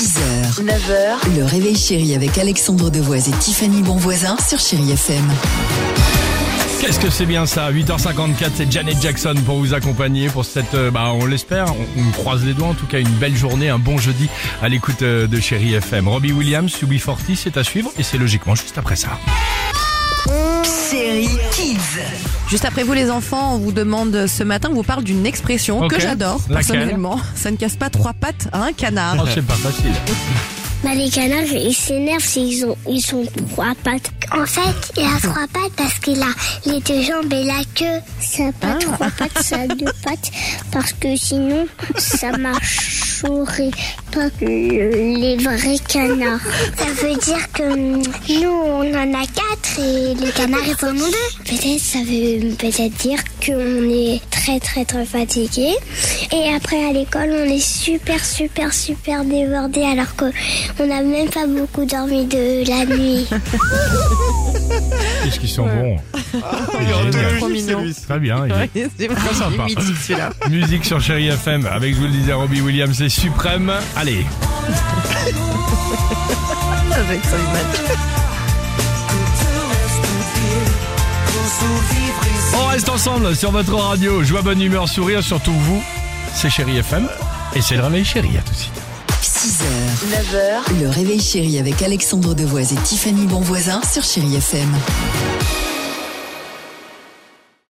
6h, 9h, le réveil chéri avec Alexandre Devoise et Tiffany Bonvoisin sur Chéri FM. Qu'est-ce que c'est bien ça? 8h54, c'est Janet Jackson pour vous accompagner pour cette, euh, bah on l'espère, on, on croise les doigts, en tout cas une belle journée, un bon jeudi à l'écoute euh, de Chéri FM. Robbie Williams, UB40, c'est à suivre et c'est logiquement juste après ça. Juste après vous les enfants, on vous demande ce matin, on vous parle d'une expression que j'adore personnellement. Ça ne casse pas trois pattes à un canard. Oh, c'est pas facile. Bah, les canards, ils s'énervent s'ils ont, ils sont trois pattes. En fait, il a trois pattes parce qu'il a les deux jambes et la queue. Ça n'a pas trois pattes, ça a deux pattes. Parce que sinon, ça pas que les vrais canards. Ça veut dire que nous, on en a quatre et les canards, ils en ont deux. Peut-être, ça veut peut-être dire qu'on est très, très, très fatigué. Et après, à l'école, on est super, super, super débordé alors que on n'a même pas beaucoup dormi de la nuit. Qu'est-ce qu'ils sont bons. Mignon. Très bien. il est- Très sympa. Musique sur Chéri FM avec, je vous le disais, Robbie Williams, c'est suprême. Allez, Avec son image. Reste ensemble sur votre radio. Joie, bonne humeur, sourire, surtout vous. C'est Chéri FM et c'est le réveil Chéri. À tout de suite. 6h, 9h, le réveil chéri avec Alexandre Devoise et Tiffany Bonvoisin sur Chéri FM.